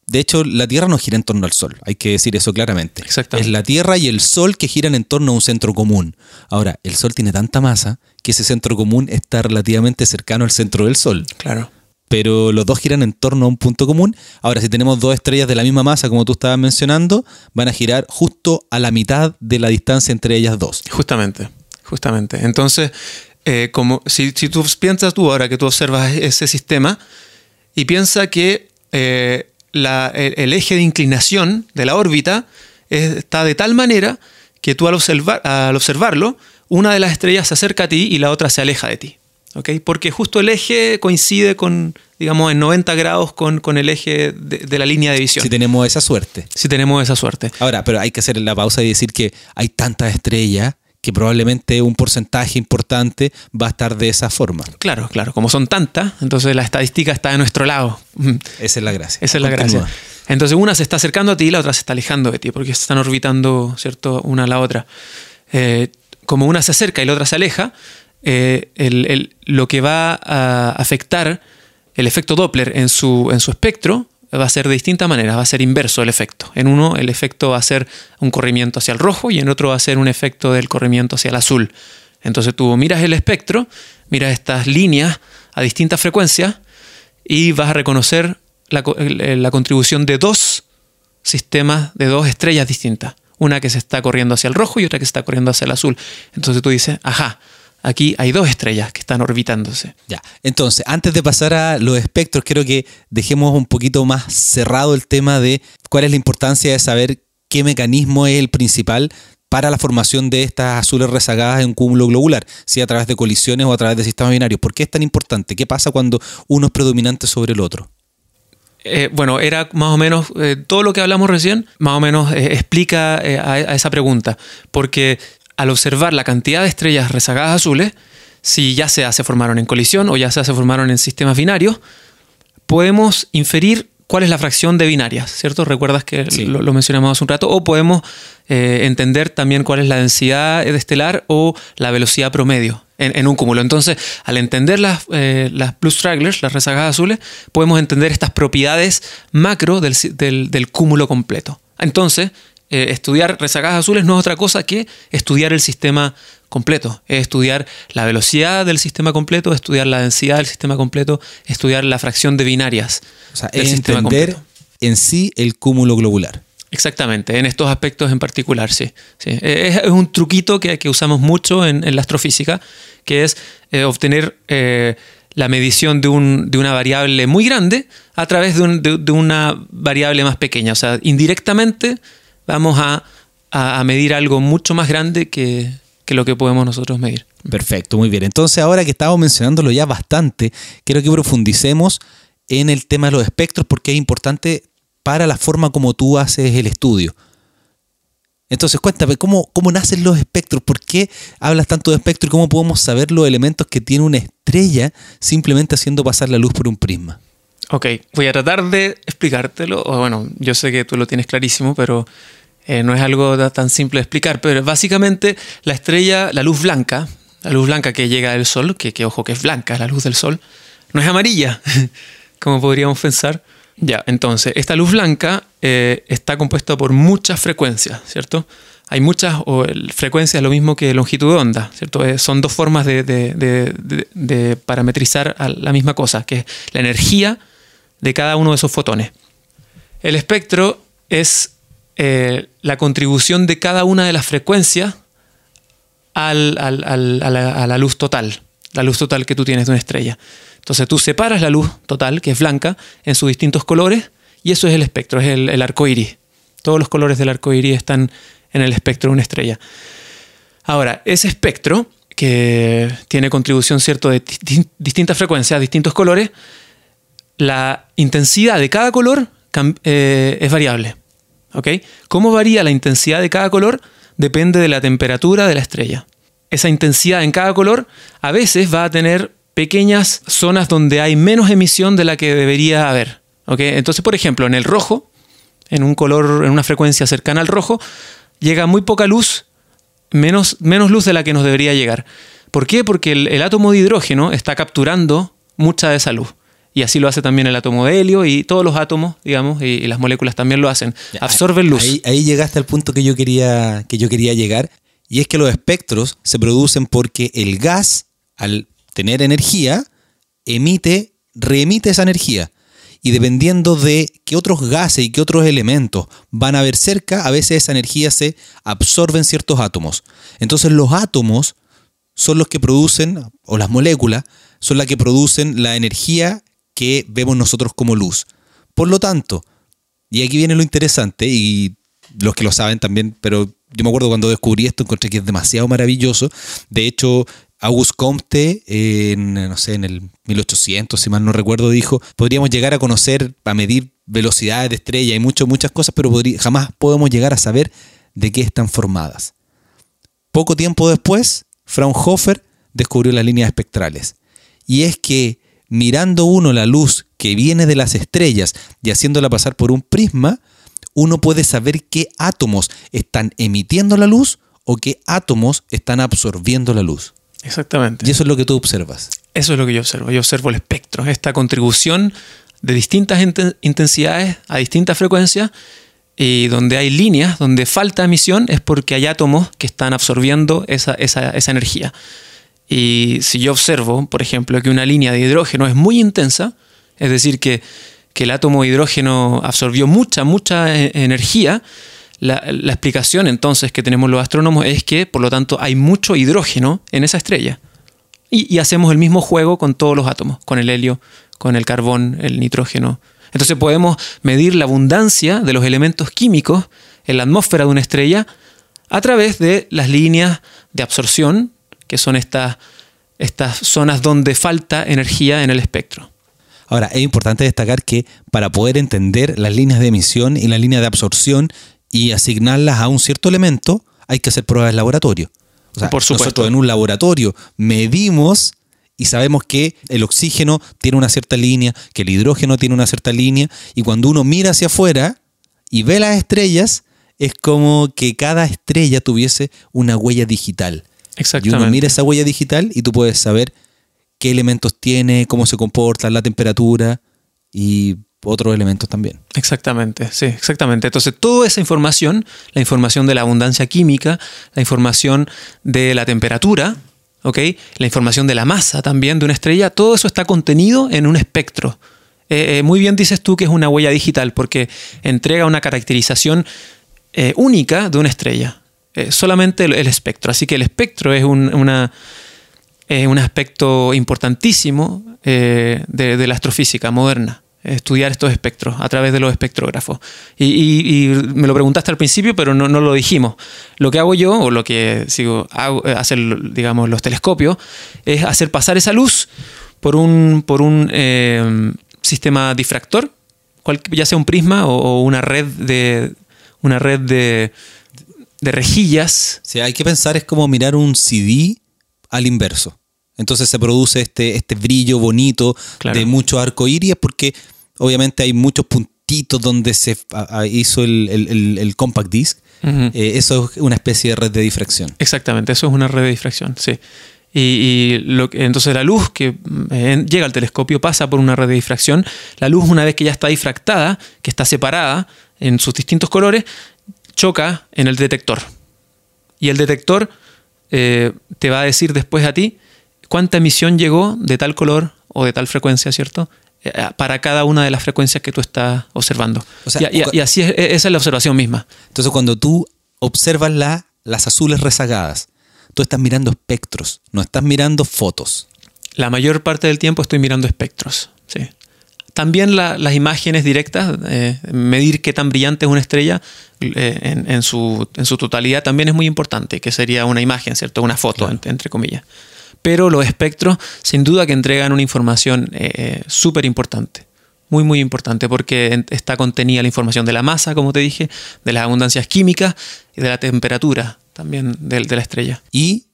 De hecho, la Tierra no gira en torno al Sol, hay que decir eso claramente. Exactamente. Es la Tierra y el Sol que giran en torno a un centro común. Ahora, el Sol tiene tanta masa que ese centro común está relativamente cercano al centro del Sol. Claro. Pero los dos giran en torno a un punto común. Ahora, si tenemos dos estrellas de la misma masa, como tú estabas mencionando, van a girar justo a la mitad de la distancia entre ellas dos. Justamente, justamente. Entonces, eh, como si, si tú piensas tú ahora que tú observas ese sistema y piensa que eh, la- el, el eje de inclinación de la órbita es- está de tal manera que tú al, observar, al observarlo, una de las estrellas se acerca a ti y la otra se aleja de ti. Porque justo el eje coincide con, digamos, en 90 grados con, con el eje de, de la línea de visión. Si tenemos esa suerte. si tenemos esa suerte. Ahora, pero hay que hacer la pausa y decir que hay tantas estrellas que probablemente un porcentaje importante va a estar de esa forma. Claro, claro. Como son tantas, entonces la estadística está de nuestro lado. Esa es la gracia. Esa es la Continúa. gracia. Entonces una se está acercando a ti y la otra se está alejando de ti, porque están orbitando, ¿cierto?, una a la otra. Eh, como una se acerca y la otra se aleja, eh, el- el- lo que va a afectar el efecto Doppler en su, en su espectro va a ser de distintas maneras, va a ser inverso el efecto. En uno el efecto va a ser un corrimiento hacia el rojo y en otro va a ser un efecto del corrimiento hacia el azul. Entonces tú miras el espectro, miras estas líneas a distintas frecuencias y vas a reconocer la, la contribución de dos sistemas, de dos estrellas distintas. Una que se está corriendo hacia el rojo y otra que se está corriendo hacia el azul. Entonces tú dices, ajá, aquí hay dos estrellas que están orbitándose. Ya, entonces, antes de pasar a los espectros, quiero que dejemos un poquito más cerrado el tema de cuál es la importancia de saber qué mecanismo es el principal para la formación de estas azules rezagadas en un cúmulo globular, si a través de colisiones o a través de sistemas binarios. ¿Por qué es tan importante? ¿Qué pasa cuando uno es predominante sobre el otro? Eh, bueno, era más o menos eh, todo lo que hablamos recién, más o menos eh, explica a, a esa pregunta. Porque al observar la cantidad de estrellas rezagadas azules, si ya sea se formaron en colisión o ya sea se formaron en sistemas binarios, podemos inferir cuál es la fracción de binarias, ¿cierto? Recuerdas que Sí. lo, lo mencionamos hace un rato. O podemos eh, entender también cuál es la densidad de estelar o la velocidad promedio en, en un cúmulo. Entonces, al entender las, eh, las blue stragglers, las rezagadas azules, podemos entender estas propiedades macro del, si- del- del cúmulo completo. Entonces, eh, estudiar rezagadas azules no es otra cosa que estudiar el sistema completo, es estudiar la velocidad del sistema completo, estudiar la densidad del sistema completo, estudiar la fracción de binarias O sea, del es sistema entender completo. en sí el cúmulo globular. Exactamente, en estos aspectos en particular, sí. sí. Eh, Es, es un truquito que, que usamos mucho en, en la astrofísica, que es eh, obtener eh, la medición de, un- de una variable muy grande a través de, un- de- de una variable más pequeña. O sea, indirectamente vamos a, a- a medir algo mucho más grande que, que lo que podemos nosotros medir. Perfecto, muy bien. Entonces, ahora que estamos mencionándolo ya bastante, quiero que profundicemos en el tema de los espectros porque es importante para la forma como tú haces el estudio. Entonces, cuéntame, ¿cómo, cómo nacen los espectros? ¿Por qué hablas tanto de espectro y cómo podemos saber los elementos que tiene una estrella simplemente haciendo pasar la luz por un prisma? Ok, voy a tratar de explicártelo. O bueno, yo sé que tú lo tienes clarísimo, pero eh, no es algo tan simple de explicar. Pero básicamente la estrella, la luz blanca, la luz blanca que llega del Sol, que, ojo que es blanca, la luz del Sol, no es amarilla, como podríamos pensar. Ya, entonces, esta luz blanca eh, está compuesta por muchas frecuencias, ¿cierto? Hay muchas, o el- frecuencia es lo mismo que longitud de onda, ¿cierto? Eh, son dos formas de, parametrizar la misma cosa, que es la energía de cada uno de esos fotones. El espectro es eh, la contribución de cada una de las frecuencias a, la, luz total, la luz total que tú tienes de una estrella. Entonces tú separas la luz total, que es blanca, en sus distintos colores, y eso es el espectro, es el, arco iris. Todos los colores del arco iris están en el espectro de una estrella. Ahora, ese espectro, que tiene contribución cierto de di- distintas frecuencias, distintos colores, la intensidad de cada color eh, es variable. ¿Ok? ¿Cómo varía la intensidad de cada color? Depende de la temperatura de la estrella. Esa intensidad en cada color a veces va a tener pequeñas zonas donde hay menos emisión de la que debería haber. ¿ok? Entonces, por ejemplo, en el rojo, en un color, en una frecuencia cercana al rojo, llega muy poca luz, menos, menos luz de la que nos debería llegar. ¿Por qué? Porque el átomo de hidrógeno está capturando mucha de esa luz. Y así lo hace también el átomo de helio y todos los átomos, digamos, y, y las moléculas también lo hacen. Absorben luz. Ahí, ahí llegaste al punto que yo, quería, que yo quería llegar, y es que los espectros se producen porque el gas, al tener energía, emite, reemite esa energía. Y dependiendo de qué otros gases y qué otros elementos van a haber cerca, a veces esa energía se absorbe en ciertos átomos. Entonces los átomos son los que producen, o las moléculas, son las que producen la energía que vemos nosotros como luz. Por lo tanto, y aquí viene lo interesante, y los que lo saben también, pero yo me acuerdo cuando descubrí esto, encontré que es demasiado maravilloso. De hecho, Auguste Comte, en, no sé, en el 1800, si mal no recuerdo, dijo, podríamos llegar a conocer, a medir velocidades de estrella y muchas, muchas cosas, pero jamás podemos llegar a saber de qué están formadas. Poco tiempo después, Fraunhofer descubrió las líneas espectrales. Y es que mirando uno la luz que viene de las estrellas y haciéndola pasar por un prisma, uno puede saber qué átomos están emitiendo la luz o qué átomos están absorbiendo la luz. Exactamente. Y eso es lo que tú observas. Eso es lo que yo observo. Yo observo el espectro, esta contribución de distintas inten- intensidades a distintas frecuencias y donde hay líneas, donde falta emisión es porque hay átomos que están absorbiendo esa, esa- esa energía. Y si yo observo, por ejemplo, que una línea de hidrógeno es muy intensa, es decir, que, que el átomo de hidrógeno absorbió mucha, mucha eh, energía, la, explicación entonces que tenemos los astrónomos es que, por lo tanto, hay mucho hidrógeno en esa estrella. Y, y hacemos el mismo juego con todos los átomos, con el helio, con el carbón, el nitrógeno. Entonces podemos medir la abundancia de los elementos químicos en la atmósfera de una estrella a través de las líneas de absorción, que son estas, estas zonas donde falta energía en el espectro. Ahora, es importante destacar que para poder entender las líneas de emisión y las líneas de absorción y asignarlas a un cierto elemento, hay que hacer pruebas de laboratorio. O sea, Por supuesto. nosotros en un laboratorio medimos y sabemos que el oxígeno tiene una cierta línea, que el hidrógeno tiene una cierta línea, y cuando uno mira hacia afuera y ve las estrellas, es como que cada estrella tuviese una huella digital. Y uno Exactamente. mira esa huella digital y tú puedes saber qué elementos tiene, cómo se comporta, la temperatura y otros elementos también. Exactamente, sí, exactamente. Entonces, toda esa información, la información de la abundancia química, la información de la temperatura, ¿ok? La información de la masa también de una estrella, todo eso está contenido en un espectro. Eh, eh, muy bien dices tú que es una huella digital porque entrega una caracterización eh, única de una estrella. Eh, solamente el, espectro. Así que el espectro es un- una, un aspecto importantísimo eh, de, la astrofísica moderna estudiar estos espectros a través de los espectrógrafos. Y, me lo preguntaste al principio, pero no, no lo dijimos. Lo que hago yo, o lo que sigo hago, eh, digamos, los telescopios, es hacer pasar esa luz por un, por un sistema difractor, ya sea un prisma o, o una red de una red de, de rejillas. Sea, hay que pensar, es como mirar un CD al inverso. Entonces se produce este, este brillo bonito Claro. de mucho arco iris, porque obviamente hay muchos puntitos donde se hizo el, el- el- el compact disc. Eh, eso es una especie de red de difracción. Exactamente, eso es una red de difracción, sí. Y, y lo que- entonces la luz que eh, llega al telescopio pasa por una red de difracción. La luz, una vez que ya está difractada, que está separada en sus distintos colores, choca en el detector. Y el detector eh, te va a decir después a ti cuánta emisión llegó de tal color o de tal frecuencia, ¿cierto? Eh, Para cada una de las frecuencias que tú estás observando. O sea, y, y- y así es, e, esa es la observación misma. Entonces cuando tú observas la, las azules rezagadas, tú estás mirando espectros, no estás mirando fotos. La mayor parte del tiempo estoy mirando espectros. sí. También la- las imágenes directas, eh, medir qué tan brillante es una estrella eh, en, en su, en su totalidad también es muy importante, que sería una imagen, ¿cierto? Una foto, en- entre comillas. Pero los espectros, sin duda que entregan una información eh, súper importante. Muy, muy importante, porque está contenida la información de la masa, como te dije, de las abundancias químicas y de la temperatura también de- de la estrella. Y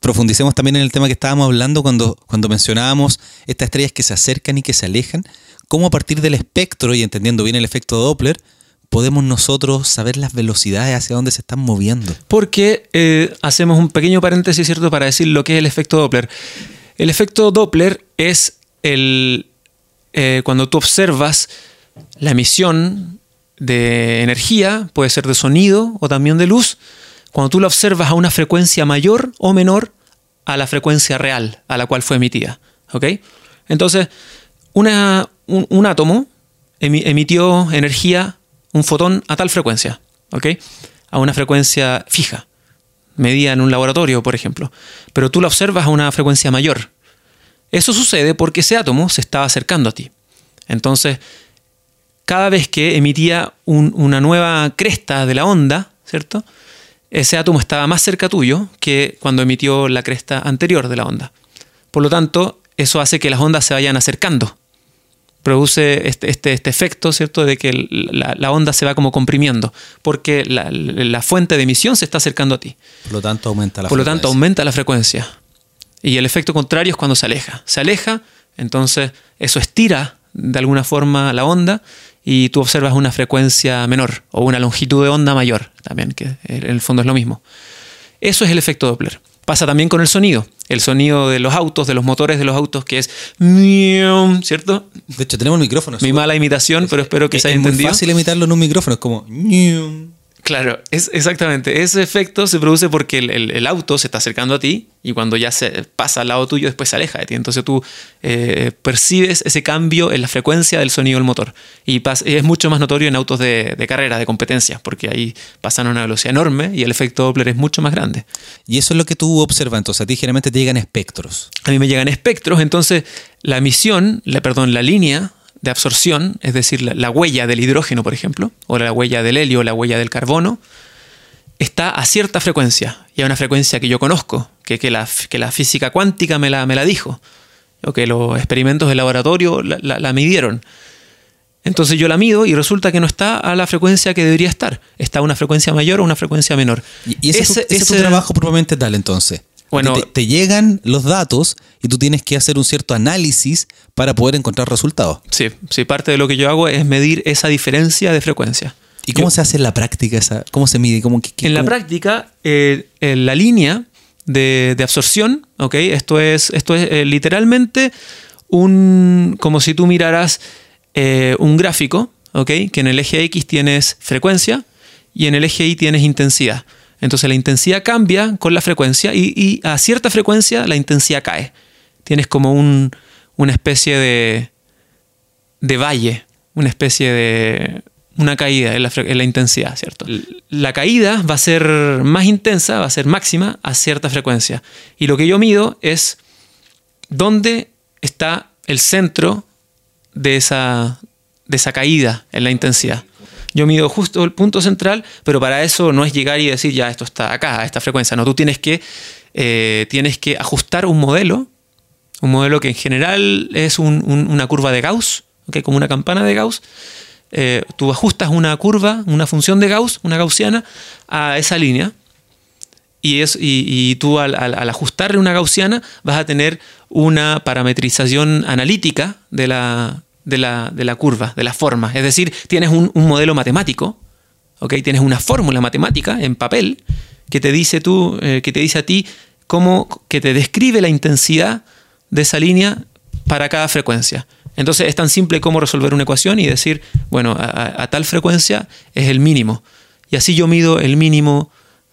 profundicemos también en el tema que estábamos hablando cuando, cuando mencionábamos estas estrellas que se acercan y que se alejan, cómo a partir del espectro y entendiendo bien el efecto Doppler, podemos nosotros saber las velocidades hacia dónde se están moviendo. Porque eh, hacemos un pequeño paréntesis, ¿cierto?, para decir lo que es el efecto Doppler. El efecto Doppler es el. eh, cuando tú observas la emisión de energía, puede ser de sonido o también de luz, cuando tú la observas a una frecuencia mayor o menor a la frecuencia real a la cual fue emitida. ¿Ok? Entonces, una- un, átomo emi- emitió energía, un fotón, a tal frecuencia. ¿Ok? A una frecuencia fija, medida en un laboratorio, por ejemplo. Pero tú la observas a una frecuencia mayor. Eso sucede porque ese átomo se estaba acercando a ti. Entonces, cada vez que emitía un- una nueva cresta de la onda, ¿cierto? Ese átomo estaba más cerca tuyo que cuando emitió la cresta anterior de la onda. Por lo tanto, eso hace que las ondas se vayan acercando. Produce este, este, este efecto, ¿cierto?, de que la, la onda se va como comprimiendo, porque la, la fuente de emisión se está acercando a ti. Por lo tanto, aumenta la Por lo tanto, frecuencia. aumenta la frecuencia. Y el efecto contrario es cuando se aleja. Se aleja, entonces eso estira de alguna forma la onda y tú observas una frecuencia menor o una longitud de onda mayor también, que en el fondo es lo mismo. Eso es el efecto Doppler. Pasa también con el sonido. El sonido de los autos, de los motores de los autos, que es ¿cierto? De hecho, tenemos el micrófono. Mi mala imitación, pero espero que es, se haya es muy entendido. fácil imitarlo en un micrófono, es como... Claro, es exactamente. Ese efecto se produce porque el, el- el auto se está acercando a ti y cuando ya se pasa al lado tuyo, después se aleja de ti. Entonces tú eh, percibes ese cambio en la frecuencia del sonido del motor. Y es mucho más notorio en autos de, de carrera, de competencia, porque ahí pasan a una velocidad enorme y el efecto Doppler es mucho más grande. Y eso es lo que tú observas. Entonces, a ti generalmente te llegan espectros. A mí me llegan espectros, entonces la emisión, la, perdón, la línea de absorción, es decir, la, la huella del hidrógeno, por ejemplo, o la huella del helio, o la huella del carbono, está a cierta frecuencia, y a una frecuencia que yo conozco, que, que la, que la física cuántica me la, me la dijo, o que los experimentos de laboratorio la, midieron. Entonces yo la mido y resulta que no está a la frecuencia que debería estar. Está a una frecuencia mayor o una frecuencia menor. Y, ese, es tu- Ese- ese es tu trabajo propiamente tal, entonces. Bueno- te, te llegan los datos y tú tienes que hacer un cierto análisis para poder encontrar resultados. Sí, sí, parte de lo que yo hago es medir esa diferencia de frecuencia. ¿Y cómo Yo- se hace en la práctica esa? ¿Cómo se mide? ¿Cómo, qué- qué- En la práctica, eh, en la línea de, de absorción, ¿ok? Esto es, esto es eh, literalmente un. como si tú miraras eh, un gráfico, ¿ok? Que en el eje X tienes frecuencia y en el eje Y tienes intensidad. Entonces la intensidad cambia con la frecuencia y, y a cierta frecuencia la intensidad cae. Tienes como un- una especie de, de valle, una especie de una caída en la, en la intensidad, ¿cierto? La caída va a ser más intensa, va a ser máxima a cierta frecuencia. Y lo que yo mido es dónde está el centro de esa, de esa caída en la intensidad. Yo mido justo el punto central, pero para eso no es llegar y decir, ya, esto está acá, a esta frecuencia. No, tú tienes que, eh, tienes que ajustar un modelo, un modelo que en general es un- un- una curva de Gauss, ¿ok? como una campana de Gauss. Eh, tú ajustas una curva, una función de Gauss, una gaussiana, a esa línea. Y, es, y, tú al ajustarle una gaussiana vas a tener una parametrización analítica de la, de la, de la curva, de la forma. Es decir, tienes un, un modelo matemático, ¿ok? tienes una fórmula matemática en papel que te dice, tú, eh, que te dice a ti cómo, que te describe la intensidad de esa línea para cada frecuencia. Entonces es tan simple como resolver una ecuación y decir, bueno, a, tal frecuencia es el mínimo. Y así yo mido el mínimo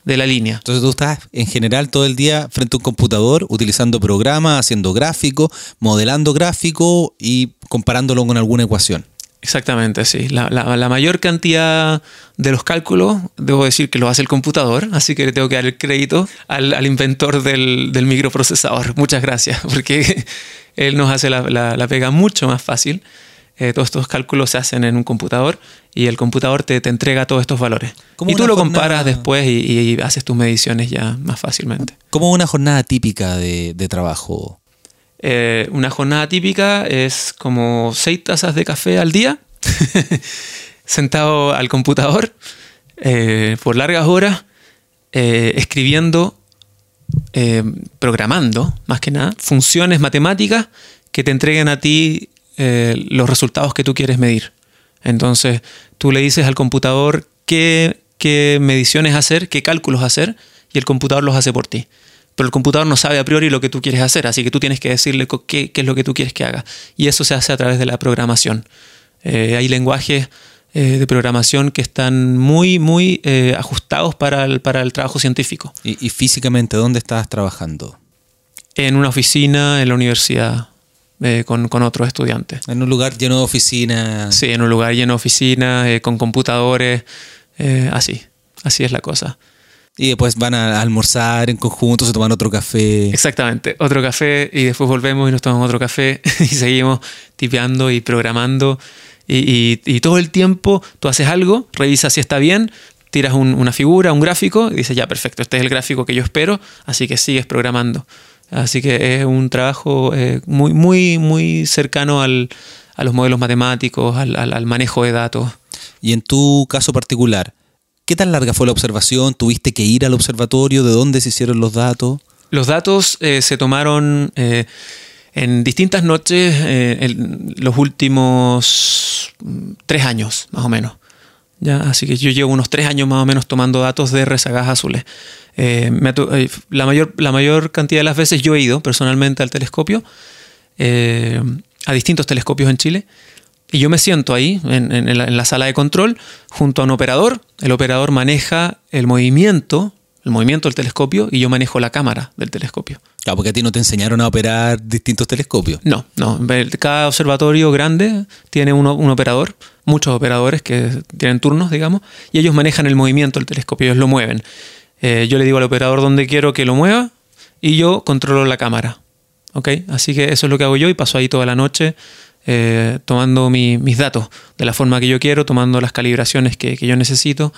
de la línea. Entonces tú estás en general todo el día frente a un computador utilizando programas, haciendo gráficos, modelando gráficos y comparándolo con alguna ecuación. Exactamente, sí. La, la- la mayor cantidad de los cálculos, debo decir que lo hace el computador, así que le tengo que dar el crédito al, al inventor del, del microprocesador. Muchas gracias, porque él nos hace la, la- la pega mucho más fácil. Eh, todos estos cálculos se hacen en un computador y el computador te, te entrega todos estos valores. Como Y tú lo jornada- comparas después y, y haces tus mediciones ya más fácilmente. ¿Cómo una jornada típica de, de trabajo? Eh, una jornada típica es como seis tazas de café al día, sentado al computador eh, por largas horas, eh, escribiendo, programando, más que nada, funciones matemáticas que te entreguen a ti los resultados que tú quieres medir. Entonces, tú le dices al computador qué, qué mediciones hacer, qué cálculos hacer, y el computador los hace por ti. Pero el computador no sabe a priori lo que tú quieres hacer, así que tú tienes que decirle qué es lo que tú quieres que haga. Y eso se hace a través de la programación. Eh, hay lenguajes eh, de programación que están muy, muy eh, ajustados para el, para el trabajo científico. Y, y físicamente, ¿dónde estás trabajando? En una oficina, en la universidad, eh, con, con otros estudiantes. En un lugar lleno de oficinas. Sí, en un lugar lleno de oficinas, eh, con computadores, eh, así. Así es la cosa. Y después van a almorzar en conjunto, se toman otro café. Exactamente. Otro café y después volvemos y nos tomamos otro café y seguimos tipeando y programando. Y, y- y todo el tiempo tú haces algo, revisas si está bien, tiras un- una figura, un gráfico y dices, ya, perfecto, este es el gráfico que yo espero, así que sigues programando. Así que es un trabajo eh, muy, muy, muy cercano al- a los modelos matemáticos, al- al- al manejo de datos. Y en tu caso particular, ¿qué tan larga fue la observación? ¿Tuviste que ir al observatorio? ¿De dónde se hicieron los datos? Los datos eh, se tomaron eh, en distintas noches en los últimos tres años, más o menos. ¿Ya? Así que yo llevo unos tres años más o menos tomando datos de rezagas azules. Eh, me eh, la, mayor, la mayor cantidad de las veces yo he ido personalmente al telescopio, eh, a distintos telescopios en Chile, y yo me siento ahí, en, en- la, en la sala de control, junto a un operador. El operador maneja el movimiento, el movimiento del telescopio, y yo manejo la cámara del telescopio. Claro, porque a ti no te enseñaron a operar distintos telescopios. No, no. Cada observatorio grande tiene uno- un operador, muchos operadores que tienen turnos, digamos, y ellos manejan el movimiento del telescopio, ellos lo mueven. Eh, yo le digo al operador dónde quiero que lo mueva y yo controlo la cámara. ¿Ok? Así que eso es lo que hago yo y paso ahí toda la noche eh, tomando mi- mis datos de la forma que yo quiero, tomando las calibraciones que, yo necesito.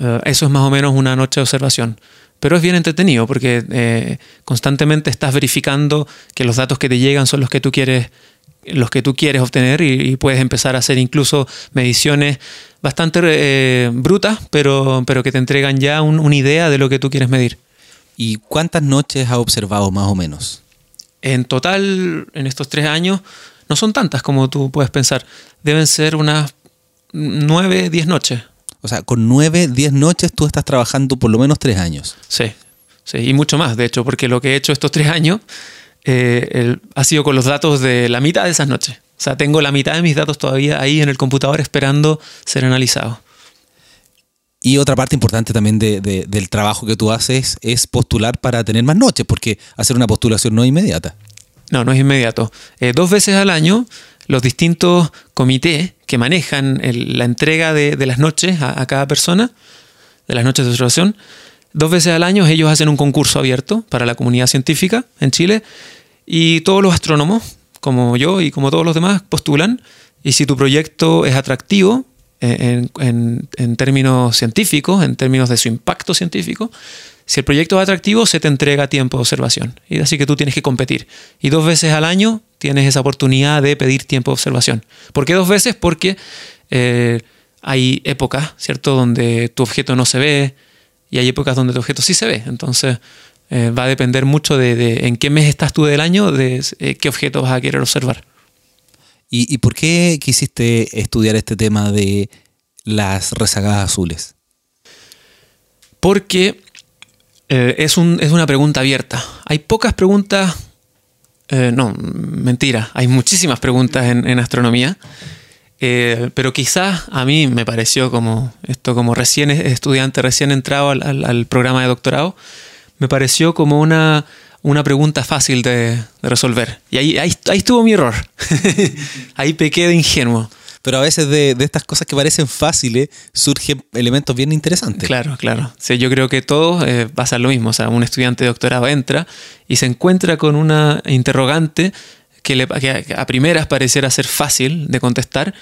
Eh, eso es más o menos una noche de observación. Pero es bien entretenido porque constantemente estás verificando que los datos que te llegan son los que tú quieres, los que tú quieres obtener y, y puedes empezar a hacer incluso mediciones bastante eh, brutas, pero, pero que te entregan ya un- una idea de lo que tú quieres medir. ¿Y cuántas noches has observado más o menos? En total, en estos tres años, no son tantas como tú puedes pensar. Deben ser unas nueve, diez noches. O sea, con nueve, diez noches tú estás trabajando por lo menos tres años. Sí, sí, y mucho más, de hecho, porque lo que he hecho estos tres años eh, el- ha sido con los datos de la mitad de esas noches. O sea, tengo la mitad de mis datos todavía ahí en el computador esperando ser analizados. Y otra parte importante también de- de- del trabajo que tú haces es postular para tener más noches, porque hacer una postulación no es inmediata. No, no es inmediato. Eh, dos veces al año, los distintos comités que manejan el- la entrega de, de las noches a, a cada persona, de las noches de observación, dos veces al año ellos hacen un concurso abierto para la comunidad científica en Chile Y todos los astrónomos, como yo y como todos los demás, postulan. Y si tu proyecto es atractivo eh, en, en- en términos científicos, en términos de su impacto científico, si el proyecto es atractivo, se te entrega tiempo de observación. Y así que tú tienes que competir. Y dos veces al año tienes esa oportunidad de pedir tiempo de observación. ¿Por qué dos veces? Porque eh, hay épocas, ¿cierto?, donde tu objeto no se ve y hay épocas donde tu objeto sí se ve. Entonces, eh, va a depender mucho de, de en qué mes estás tú del año, de eh, qué objeto vas a querer observar. ¿Y, y por qué quisiste estudiar este tema de las rezagadas azules? Porque eh, es, un- es una pregunta abierta. Hay pocas preguntas, eh, no, mentira, hay muchísimas preguntas en, en astronomía, eh, pero quizás a mí me pareció como esto, como recién estudiante, recién entrado al, al- al programa de doctorado, me pareció como una, una pregunta fácil de, de resolver. Y ahí, ahí, ahí estuvo mi error. ahí pequé de ingenuo. Pero a veces de, de estas cosas que parecen fáciles surgen elementos bien interesantes. Claro, claro. Sí, yo creo que todos eh, pasa lo mismo. O sea, un estudiante de doctorado entra y se encuentra con una interrogante que, le, que a primeras pareciera ser fácil de contestar.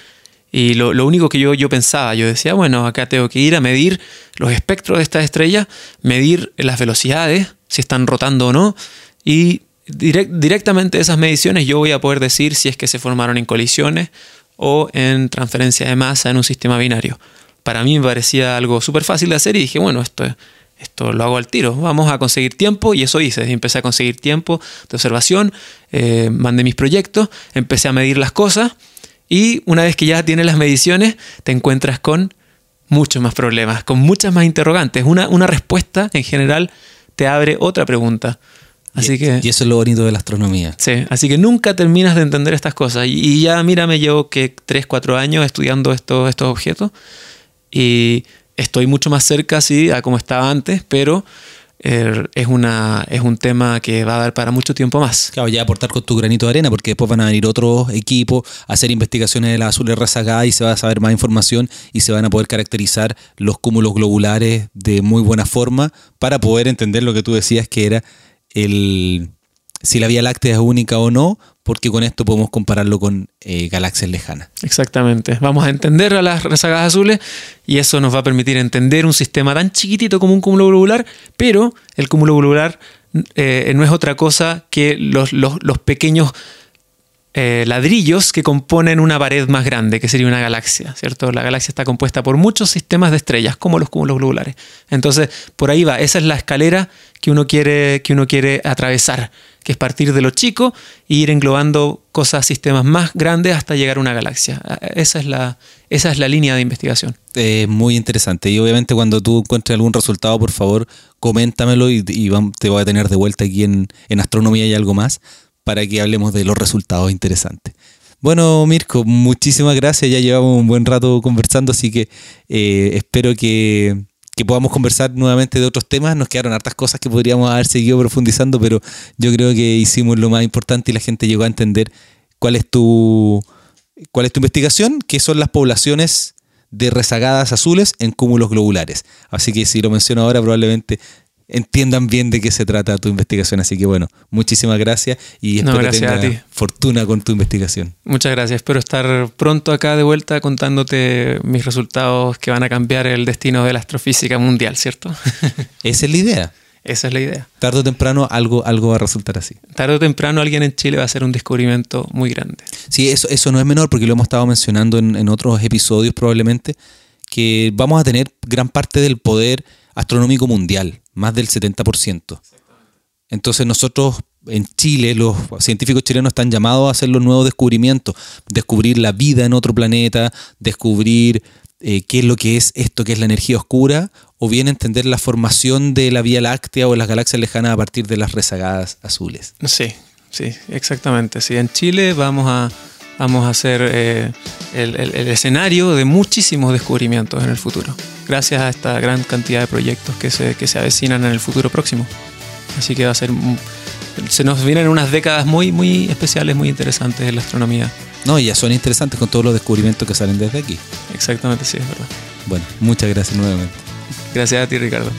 Y lo, lo único que yo, yo pensaba, yo decía, bueno, acá tengo que ir a medir los espectros de estas estrellas, medir las velocidades, si están rotando o no, y direct- directamente esas mediciones yo voy a poder decir si es que se formaron en colisiones o en transferencia de masa en un sistema binario. Para mí me parecía algo súper fácil de hacer y dije, bueno, esto, esto lo hago al tiro, vamos a conseguir tiempo y eso hice. Empecé a conseguir tiempo de observación, eh, mandé mis proyectos, empecé a medir las cosas y una vez que ya tienes las mediciones te encuentras con muchos más problemas, con muchas más interrogantes. Una, una respuesta en general te abre otra pregunta. Así y, que... y eso es lo bonito de la astronomía. Sí, así que nunca terminas de entender estas cosas. Y, y ya, mira, me llevo que 3, 4 años estudiando estos, estos objetos y estoy mucho más cerca, sí, a como estaba antes, pero es, una, es un tema que va a dar para mucho tiempo más. Claro, ya aportar con tu granito de arena, porque después van a venir otros equipos a hacer investigaciones de las azules rezagadas y se va a saber más información y se van a poder caracterizar los cúmulos globulares de muy buena forma para poder entender lo que tú decías que era el si la Vía Láctea es única o no, porque con esto podemos compararlo con eh, galaxias lejanas. Exactamente. Vamos a entender a las rezagadas azules y eso nos va a permitir entender un sistema tan chiquitito como un cúmulo globular, pero el cúmulo globular eh, no es otra cosa que los, pequeños eh, ladrillos que componen una pared más grande, que sería una galaxia, ¿cierto? La galaxia está compuesta por muchos sistemas de estrellas, como los cúmulos globulares. Entonces, por ahí va, esa es la escalera que uno quiere, que uno quiere atravesar, que es partir de lo chico e ir englobando cosas, sistemas más grandes hasta llegar a una galaxia. Esa es la, esa es la línea de investigación. Es muy interesante. Y obviamente cuando tú encuentres algún resultado, por favor, coméntamelo y, te voy a tener de vuelta aquí en, en Astronomía y algo más para que hablemos de los resultados interesantes. Bueno, Mirko, muchísimas gracias. Ya llevamos un buen rato conversando, así que eh, espero que, que podamos conversar nuevamente de otros temas. Nos quedaron hartas cosas que podríamos haber seguido profundizando, pero yo creo que hicimos lo más importante y la gente llegó a entender cuál es tu, cuál es tu investigación, que son las poblaciones de rezagadas azules en cúmulos globulares. Así que si lo menciono ahora, probablemente entiendan bien de qué se trata tu investigación. Así que bueno, muchísimas gracias y No, espero gracias a tengas ti. fortuna con tu investigación. Muchas gracias. Espero estar pronto acá de vuelta contándote mis resultados que van a cambiar el destino de la astrofísica mundial, ¿cierto? Esa es la idea. Esa es la idea. Tarde o temprano algo, algo va a resultar así. Tarde o temprano alguien en Chile va a hacer un descubrimiento muy grande. Sí, eso, eso no es menor porque lo hemos estado mencionando en, en otros episodios probablemente, que vamos a tener gran parte del poder astronómico mundial, más del 70%. Entonces nosotros en Chile, los científicos chilenos están llamados a hacer los nuevos descubrimientos, descubrir la vida en otro planeta, descubrir eh, qué es lo que es esto que es la energía oscura, o bien entender la formación de la Vía Láctea o las galaxias lejanas a partir de las rezagadas azules. Sí, sí, exactamente. Sí, en Chile vamos a, vamos a hacer eh, el, el- el escenario de muchísimos descubrimientos en el futuro, gracias a esta gran cantidad de proyectos que se, que se avecinan en el futuro próximo. Así que va a ser... Se nos vienen unas décadas muy, muy especiales, muy interesantes en la astronomía. No, y ya son interesantes con todos los descubrimientos que salen desde aquí. Exactamente, sí, es verdad. Bueno, muchas gracias nuevamente. Gracias a ti, Ricardo.